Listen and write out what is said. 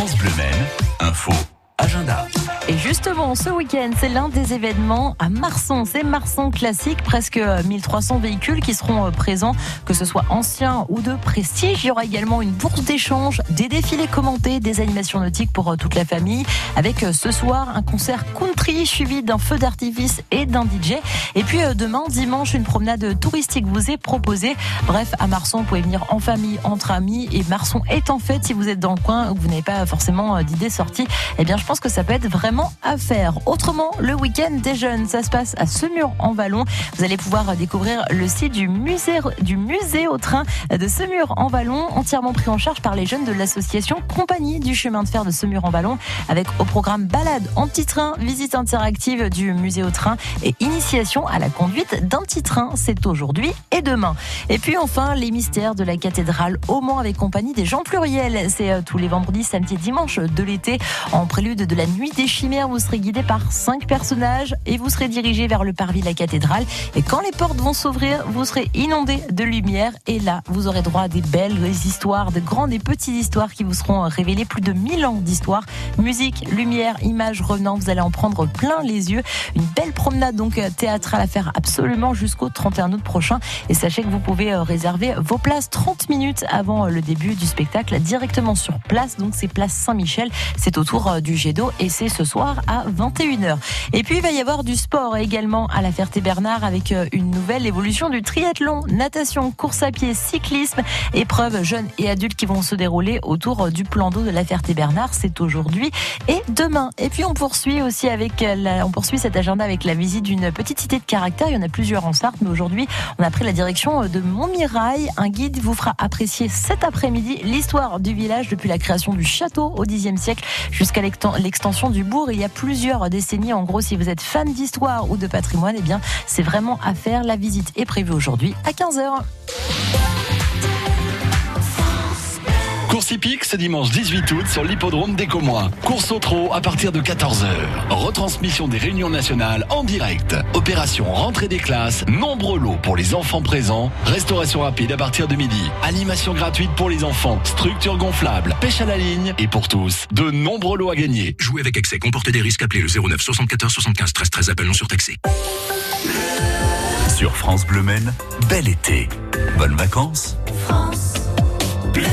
France Bleu Maine, info, agenda. Et justement, ce week-end, c'est l'un des événements à Marson. C'est Marson classique, presque 1300 véhicules qui seront euh, présents, que ce soit anciens ou de prestige. Il y aura également une bourse d'échange, des défilés commentés, des animations nautiques pour euh, toute la famille, avec euh, ce soir un concert country suivi d'un feu d'artifice et d'un DJ. Et puis demain, dimanche, une promenade touristique vous est proposée. Bref, à Marson, vous pouvez venir en famille, entre amis. Et Marson est en fait, si vous êtes dans le coin ou que vous n'avez pas forcément d'idées sorties, eh bien, je pense que ça peut être vraiment à faire. Autrement, le week-end des jeunes, ça se passe à Semur en Vallon. Vous allez pouvoir découvrir le site du musée, du musée au train de Semur en Vallon, entièrement pris en charge par les jeunes de l'association Compagnie du chemin de fer de Semur en Vallon, avec au programme balade en petit train, visite interactive du musée au train et initiation à la conduite d'un petit train. C'est aujourd'hui et demain. Et puis enfin, les mystères de la cathédrale au Mans avec compagnie des gens pluriels. C'est euh, tous les vendredis, samedi et dimanche de l'été en prélude de la nuit des chimères vous serez guidé par cinq personnages et vous serez dirigé vers le parvis de la cathédrale. Et quand les portes vont s'ouvrir, vous serez inondé de lumière. Et là, vous aurez droit à des belles histoires, de grandes et petites histoires qui vous seront révélées. Plus de 1000 ans d'histoire. Musique, lumière, images revenant. Vous allez en prendre plein les yeux. Une belle promenade donc théâtrale à faire absolument jusqu'au 31 août prochain. Et sachez que vous pouvez euh, réserver vos places 30 minutes avant le début du spectacle directement sur place. Donc c'est place Saint-Michel. C'est autour euh, du et c'est ce soir à 21h. Et puis il va y avoir du sport également à la Ferté-Bernard avec euh, une nouvelle évolution du triathlon, natation, course à pied, cyclisme, épreuves jeunes et adultes qui vont se dérouler autour euh, du plan d'eau de la Ferté-Bernard. C'est aujourd'hui et demain. Et puis on poursuit aussi avec euh, la, on poursuit cet agenda avec la visite d'une petite cité de caractère. Il y en a plusieurs en Sarthe, mais aujourd'hui on a pris la direction de Montmirail. Un guide vous fera apprécier cet après-midi l'histoire du village depuis la création du château au Xe siècle jusqu'à l'extension du bourg il y a plusieurs décennies. En gros, si vous êtes fan d'histoire ou de patrimoine, eh bien, c'est vraiment à faire. La visite est prévue aujourd'hui à 15h. Course hippique ce dimanche 18 août sur l'hippodrome des Comois. Course au trot à partir de 14h. Retransmission des réunions nationales en direct. Opération rentrée des classes, nombreux lots pour les enfants présents. Restauration rapide à partir de midi. Animation gratuite pour les enfants. Structure gonflable. Pêche à la ligne. Et pour tous, de nombreux lots à gagner. Jouer avec excès comporter des risques. Appelez le 09 74 75 13 13. Appel non surtaxé. Sur France Bleu Maine, bel été. Bonnes vacances. France Bleu.